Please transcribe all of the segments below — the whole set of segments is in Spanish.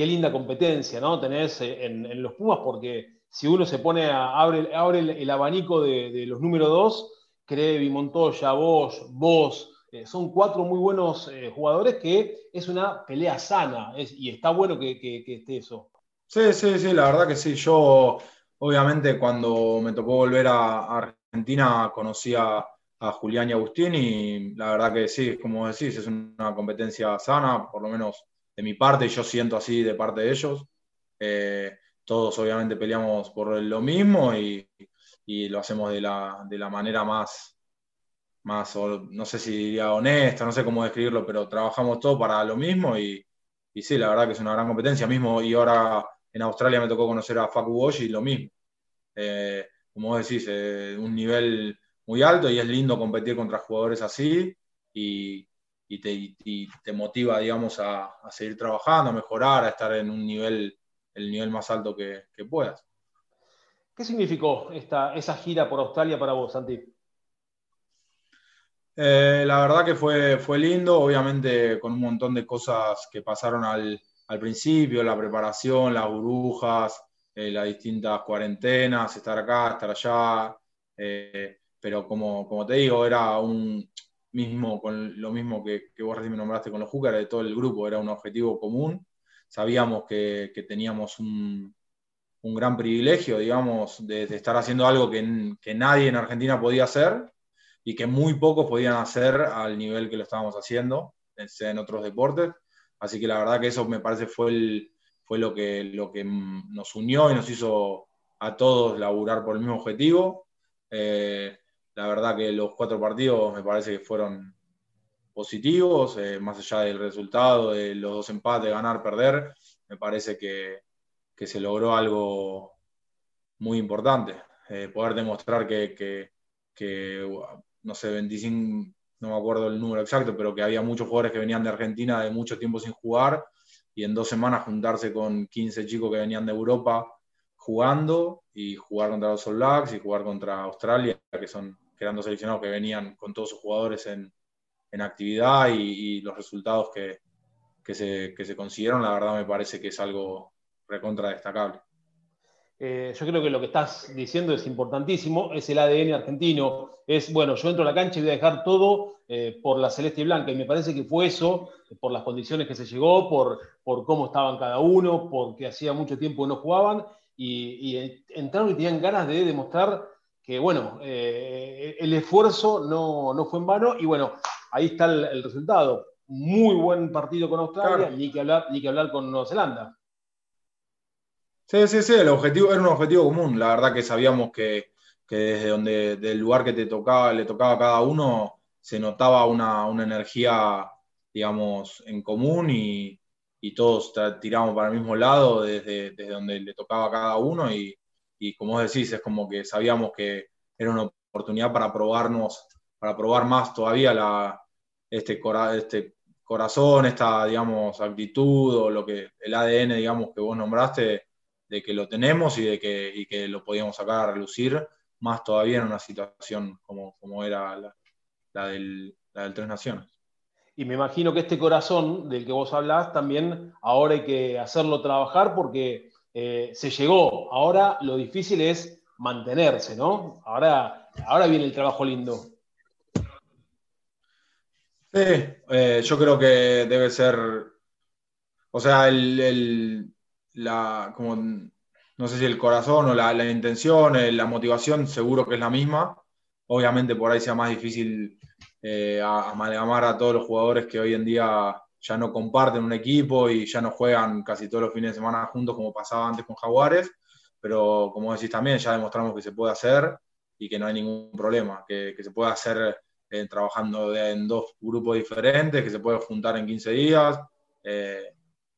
qué linda competencia, ¿no? Tenés eh, en, los Pumas, porque si uno se pone a, abre, abre el, abanico de, los número dos, Crevi, Montoya, vos, vos, eh, son cuatro muy buenos eh, jugadores que es una pelea sana y está bueno que, esté eso. Sí, sí, sí, la verdad que sí. Yo, obviamente, cuando me tocó volver a Argentina, conocí a, Julián y Agustín y la verdad que sí, como decís, es una competencia sana, por lo menos de mi parte, yo siento así de parte de ellos. Eh, todos obviamente peleamos por lo mismo y, lo hacemos de la, de la manera más, más, no sé si diría honesta, no sé cómo describirlo, pero trabajamos todos para lo mismo y, y, sí, la verdad que es una gran competencia mismo. Y ahora en Australia me tocó conocer a Facu Bosch y lo mismo. Eh, como vos decís, eh, un nivel muy alto y es lindo competir contra jugadores así y, te, motiva, digamos, a, seguir trabajando, a mejorar, a estar en un nivel, el nivel más alto que, puedas. ¿Qué significó esta, esa gira por Australia para vos, Santi? Eh, la verdad que fue, fue lindo, obviamente con un montón de cosas que pasaron al, principio, la preparación, las burbujas, eh, las distintas cuarentenas, estar acá, estar allá, eh, pero como, como te digo, era un mismo, con lo mismo que, vos recién me nombraste con los Júcar, de todo el grupo, era un objetivo común, sabíamos que, teníamos un, gran privilegio, digamos, de, estar haciendo algo que, que nadie en Argentina podía hacer, y que muy pocos podían hacer al nivel que lo estábamos haciendo en otros deportes. Así que la verdad que eso me parece fue, el, fue lo, que, lo que nos unió y nos hizo a todos laburar por el mismo objetivo. Eh, la verdad que los cuatro partidos me parece que fueron positivos, eh, más allá del resultado, de los dos empates, ganar, perder, me parece que, que se logró algo muy importante. Eh, poder demostrar que, que, que no sé, 25, no me acuerdo el número exacto, pero que había muchos jugadores que venían de Argentina de mucho tiempo sin jugar y en dos semanas juntarse con 15 chicos que venían de Europa jugando y jugar contra los All Blacks y jugar contra Australia, que, son, que eran dos seleccionados que venían con todos sus jugadores en, en actividad y, los resultados que, que, se, que se consiguieron, la verdad me parece que es algo recontra destacable. Eh, yo creo que lo que estás diciendo es importantísimo, es el ADN argentino, es, bueno, yo entro a la cancha y voy a dejar todo eh, por la celeste y blanca, y me parece que fue eso, por las condiciones que se llegó, por, por cómo estaban cada uno, porque hacía mucho tiempo que no jugaban, y, entraron y tenían ganas de demostrar que, bueno, eh, el esfuerzo no, fue en vano, y bueno, ahí está el, resultado. Muy buen partido con Australia, ni, que hablar, ni que hablar con Nueva Zelanda. Sí, sí, sí, el objetivo era un objetivo común. La verdad que sabíamos que, desde donde, del lugar que te tocaba, le tocaba a cada uno, se notaba una, energía, digamos, en común y, todos tirábamos para el mismo lado desde, donde le tocaba a cada uno y, como vos decís, es como que sabíamos que era una oportunidad para probarnos, para probar más todavía la, este, este corazón, esta, digamos, actitud o lo que, el ADN, digamos, que vos nombraste, de que lo tenemos y de que, que lo podíamos sacar a relucir, más todavía en una situación como, como era la, la, del, Tres Naciones. Y me imagino que este corazón del que vos hablás también ahora hay que hacerlo trabajar porque eh, se llegó. Ahora lo difícil es mantenerse, ¿no? Ahora, ahora viene el trabajo lindo. Sí, eh, yo creo que debe ser, o sea, el, la, como, no sé si el corazón o la, intención, eh, la motivación, seguro que es la misma. Obviamente por ahí sea más difícil amalgamar a todos los jugadores que hoy en día ya no comparten un equipo y ya no juegan casi todos los fines de semana juntos como pasaba antes con Jaguares, pero como decís también, ya demostramos que se puede hacer y que no hay ningún problema, que, se puede hacer eh, trabajando en dos grupos diferentes, que se puede juntar en 15 días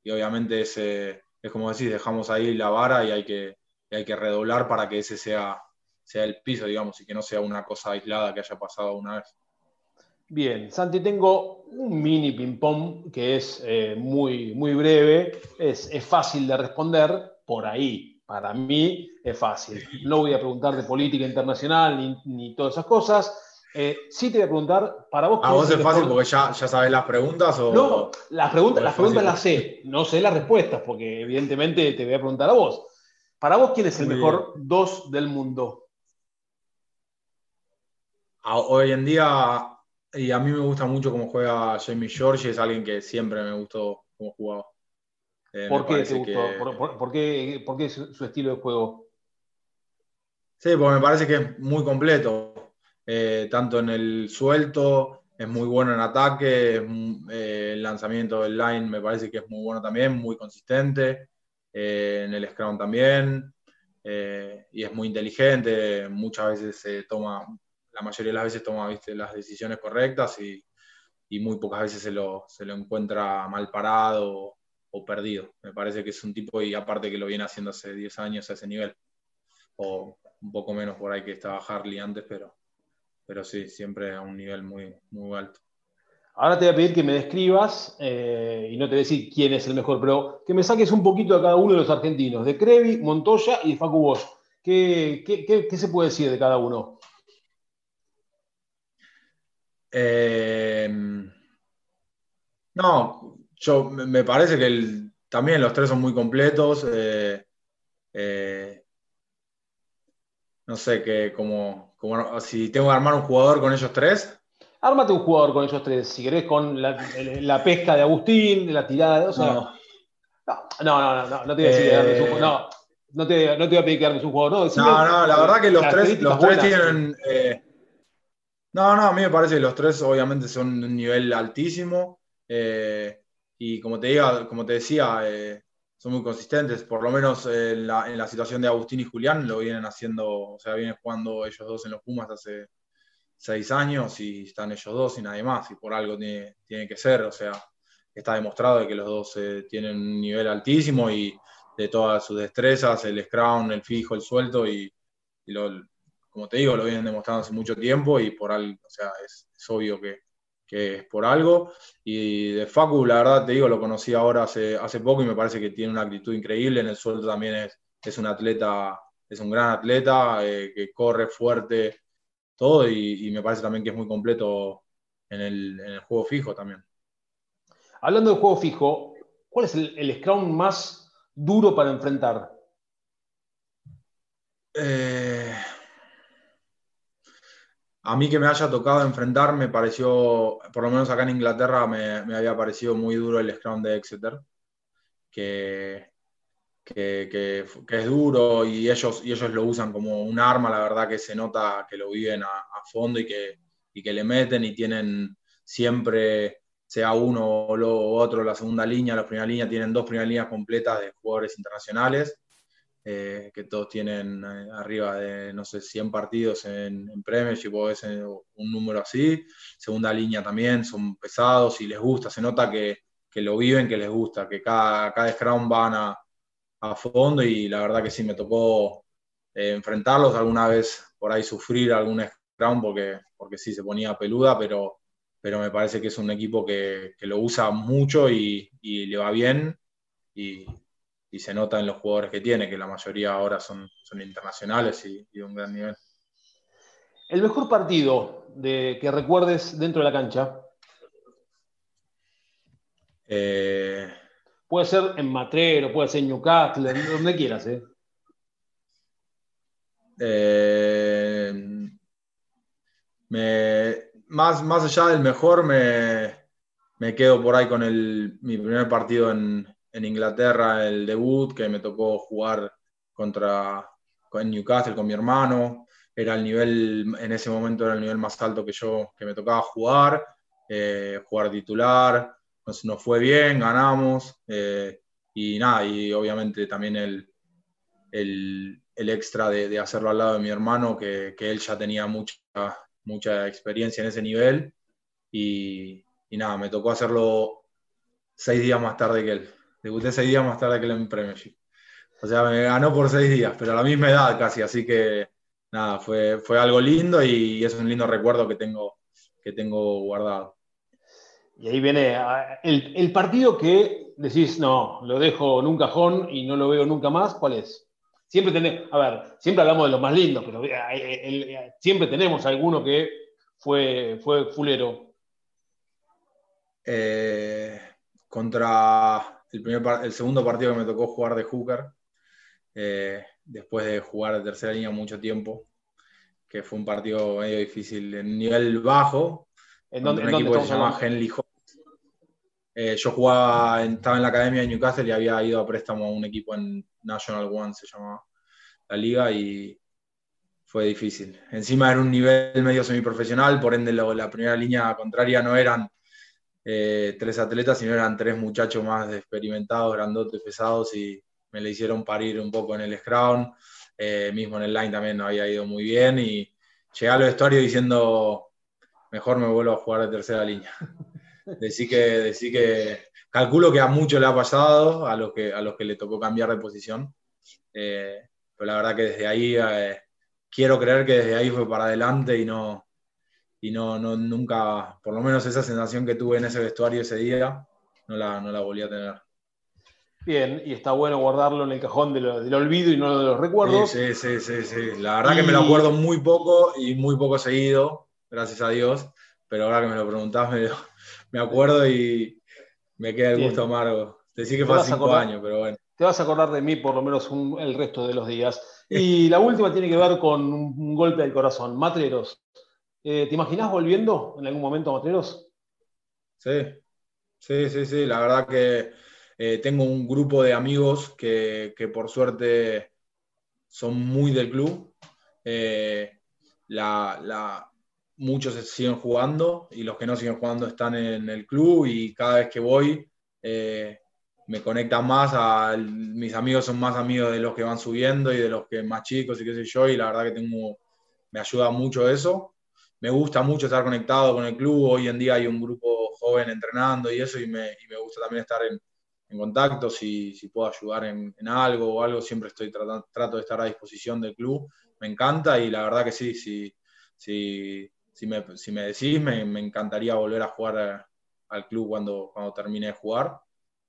y obviamente ese es como decís, dejamos ahí la vara y hay que, hay que redoblar para que ese sea, sea el piso, digamos, y que no sea una cosa aislada que haya pasado una vez. Bien, Santi, tengo un mini ping-pong que es eh, muy, muy breve, es, fácil de responder por ahí. Para mí es fácil. No voy a preguntar de política internacional ni, ni todas esas cosas. Eh, sí te voy a preguntar, para vos... ¿A vos es fácil porque ya, ya sabes las preguntas? O... No, las preguntas, las preguntas las sé, no sé las respuestas, porque evidentemente te voy a preguntar a vos. Para vos, ¿quién es el mejor dos del mundo? Hoy en día, y a mí me gusta mucho cómo juega Jamie George, es alguien que siempre me gustó cómo jugaba. Eh, ¿Por, qué te gustó? ¿Por, qué, por qué su, estilo de juego? Sí, porque me parece que es muy completo, eh, tanto en el suelto, es muy bueno en ataque, eh, el lanzamiento del line me parece que es muy bueno también, muy consistente, en el scrum también, y es muy inteligente, muchas veces se toma, la mayoría de las veces toma ¿viste, las decisiones correctas y, muy pocas veces se lo, se lo encuentra mal parado o perdido. Me parece que es un tipo, y aparte que lo viene haciendo hace 10 años a ese nivel, o un poco menos por ahí que estaba Harley antes, pero, pero sí, siempre a un nivel muy, muy alto. Ahora te voy a pedir que me describas, eh, y no te voy a decir quién es el mejor, pero que me saques un poquito a cada uno de los argentinos, de Crevi, Montoya y de Facu Bosch. ¿Qué, qué, se puede decir de cada uno? Eh, no, yo me parece que también los tres son muy completos. Eh, eh, no sé, que como, si tengo que armar un jugador con ellos tres. Ármate un jugador con ellos tres, si querés, con la, pesca de Agustín, la tirada de. no. No, no, no, te voy a decir eh, no, no te, no te voy a pedir que armes un jugador, no. no, no, la verdad que los tres, los tres tienen. No, no, a mí me parece que los tres obviamente son de un nivel altísimo. Eh, y como te, diga, como te decía, eh, son muy consistentes, por lo menos en la, en la, situación de Agustín y Julián lo vienen haciendo, o sea, vienen jugando ellos dos en los Pumas hace seis años y están ellos dos y nadie más, y por algo tiene, que ser, o sea, está demostrado de que los dos eh, tienen un nivel altísimo y de todas sus destrezas, el scrum, el fijo, el suelto, y, como te digo, lo vienen demostrando hace mucho tiempo y por algo, o sea, es obvio que, que es por algo. Y de Facu, la verdad te digo, lo conocí ahora hace, hace poco y me parece que tiene una actitud increíble. En el sueldo también es, es un atleta, es un gran atleta, eh, que corre fuerte, todo, y, me parece también que es muy completo en el, juego fijo también. Hablando de juego fijo, ¿cuál es el, el scrum más duro para enfrentar? Eh, a mí que me haya tocado enfrentar me pareció, por lo menos acá en Inglaterra, me, había parecido muy duro el Scrum de Exeter, que, es duro y ellos, lo usan como un arma, la verdad que se nota que lo viven a, fondo y que, y que le meten y tienen siempre, sea uno o otro, la segunda línea, la primera línea, tienen dos primeras líneas completas de jugadores internacionales eh, que todos tienen eh, arriba de, no sé, 100 partidos en, en Premiership o es un número así. Segunda línea también, son pesados y les gusta, se nota que, lo viven, que les gusta, que cada, cada scrum van a, fondo y la verdad que sí, me tocó eh, enfrentarlos alguna vez, por ahí sufrir algún scrum porque, porque sí se ponía peluda, pero, pero me parece que es un equipo que, lo usa mucho y, y le va bien. Y, y se nota en los jugadores que tiene, que la mayoría ahora son, son internacionales y, de un gran nivel. ¿El mejor partido de, que recuerdes dentro de la cancha? Eh, puede ser en Matrero, puede ser en Newcastle, donde quieras. ¿eh? Eh, más, más allá del mejor, me, me quedo por ahí con el, mi primer partido en, en Inglaterra el debut, que me tocó jugar contra en Newcastle con mi hermano. Era el nivel, en ese momento era el nivel más alto que yo, que me tocaba jugar, eh, jugar titular. Nos, nos, fue bien, ganamos. Eh, y nada, y obviamente también el, el, el extra de, de, hacerlo al lado de mi hermano, que, que, él ya tenía mucha, mucha experiencia en ese nivel. Y, y nada, me tocó hacerlo seis días más tarde que él. Debuté seis días más tarde que el Premiership. O sea, me ganó por seis días, pero a la misma edad casi, así que nada, fue, fue algo lindo y es un lindo recuerdo que tengo, que tengo guardado. Y ahí viene ah, el, partido que decís, no, lo dejo en un cajón y no lo veo nunca más, ¿cuál es? Siempre tenemos, a ver, siempre hablamos de los más lindos, pero eh, eh, siempre tenemos alguno que fue, fue fulero? Eh, contra el, primer, el segundo partido que me tocó jugar de hooker, eh, después de jugar de tercera línea mucho tiempo, que fue un partido medio difícil en nivel bajo, ¿En dónde, un ¿en dónde equipo que se llama? Henley. Eh, yo jugaba, estaba en la academia de Newcastle y había ido a préstamo a un equipo en National One, se llamaba la liga, y fue difícil. Encima era un nivel medio semiprofesional, por ende lo- la primera línea contraria no eran eh, tres atletas, sino eran tres muchachos más experimentados, grandotes, pesados, y me le hicieron parir un poco en el scrum. Eh, mismo en el line también no había ido muy bien, y llegué al vestuario diciendo, mejor me vuelvo a jugar de tercera línea. Decí que, decí que calculo que a muchos le ha pasado, a los que, a los que le tocó cambiar de posición. Eh, pero la verdad que desde ahí, eh, quiero creer que desde ahí fue para adelante y no, y no, no nunca, por lo menos esa sensación que tuve en ese vestuario ese día, no la, no la volví a tener. Bien, y está bueno guardarlo en el cajón de lo- del olvido y no de los recuerdos. Sí, sí, sí, sí. La verdad que me Y- lo acuerdo muy poco y muy poco seguido, gracias a Dios. Pero ahora que me lo preguntás, me, lo- me acuerdo y me queda el Bien. gusto amargo. Decí que fue hace cinco acordar. años, pero bueno. Te vas a acordar de mí por lo menos un- el resto de los días. Y la última tiene que ver con un, un golpe del corazón. Matreros, eh, ¿te imaginás volviendo en algún momento a Matreros? Sí, sí, sí, sí. La verdad que eh, tengo un grupo de amigos que, que por suerte son muy del club. Eh, la, la- muchos siguen jugando y los que no siguen jugando están en el club y cada vez que voy me conectan más a mis amigos son más amigos de los que van subiendo y de los que más chicos y qué sé yo y la verdad que tengo me ayuda mucho eso me gusta mucho estar conectado con el club. Hoy en día hay un grupo joven entrenando y eso y me, y me gusta también estar en, en contacto. Si, si puedo ayudar en, en algo o algo siempre estoy tratando trato de estar a disposición del club. Me encanta y la verdad que sí sí si, si, me, si me decís, me, me encantaría volver a jugar al club cuando, cuando termine de jugar,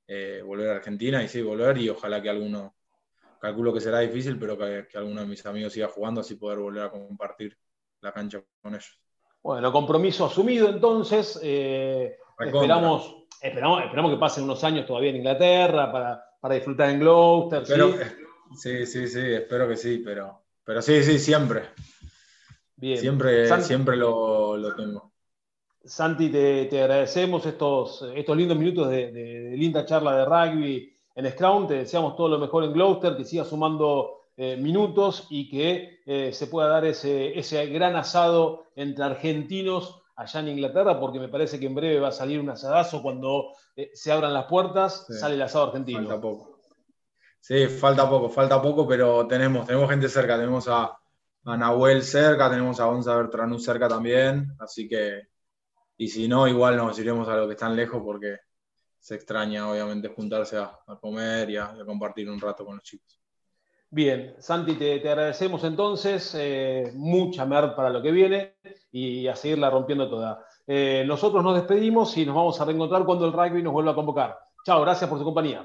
eh, volver a Argentina y sí, volver y ojalá que alguno, calculo que será difícil, pero que, que alguno de mis amigos siga jugando, así poder volver a compartir la cancha con ellos. Bueno, compromiso asumido entonces. eh, esperamos, esperamos, esperamos que pasen unos años todavía en Inglaterra para, para disfrutar en Gloucester. ¿sí? Sí, sí, sí, espero que sí, pero, pero sí, sí, siempre, Bien. siempre, siempre lo, lo tengo. Santi, te, te agradecemos estos, estos lindos minutos de, de- de linda charla de rugby en Scrum. Te deseamos todo lo mejor en Gloucester, que siga sumando eh, minutos y que eh, se pueda dar ese, ese gran asado entre argentinos allá en Inglaterra, porque me parece que en breve va a salir un asadazo cuando eh, se abran las puertas, Sí. sale el asado argentino. Falta poco. Sí, falta poco, falta poco, pero tenemos, tenemos gente cerca, tenemos a, a Nahuel cerca, tenemos a Gonza Bertranú cerca también, así que, y si no, igual nos iremos a los que están lejos porque se extraña obviamente juntarse a, a comer y a, y a compartir un rato con los chicos. Bien, Santi, te, agradecemos entonces, eh, mucha mer para lo que viene y a seguirla rompiendo toda. Eh, nosotros nos despedimos y nos vamos a reencontrar cuando el rugby nos vuelva a convocar. Chao, gracias por su compañía.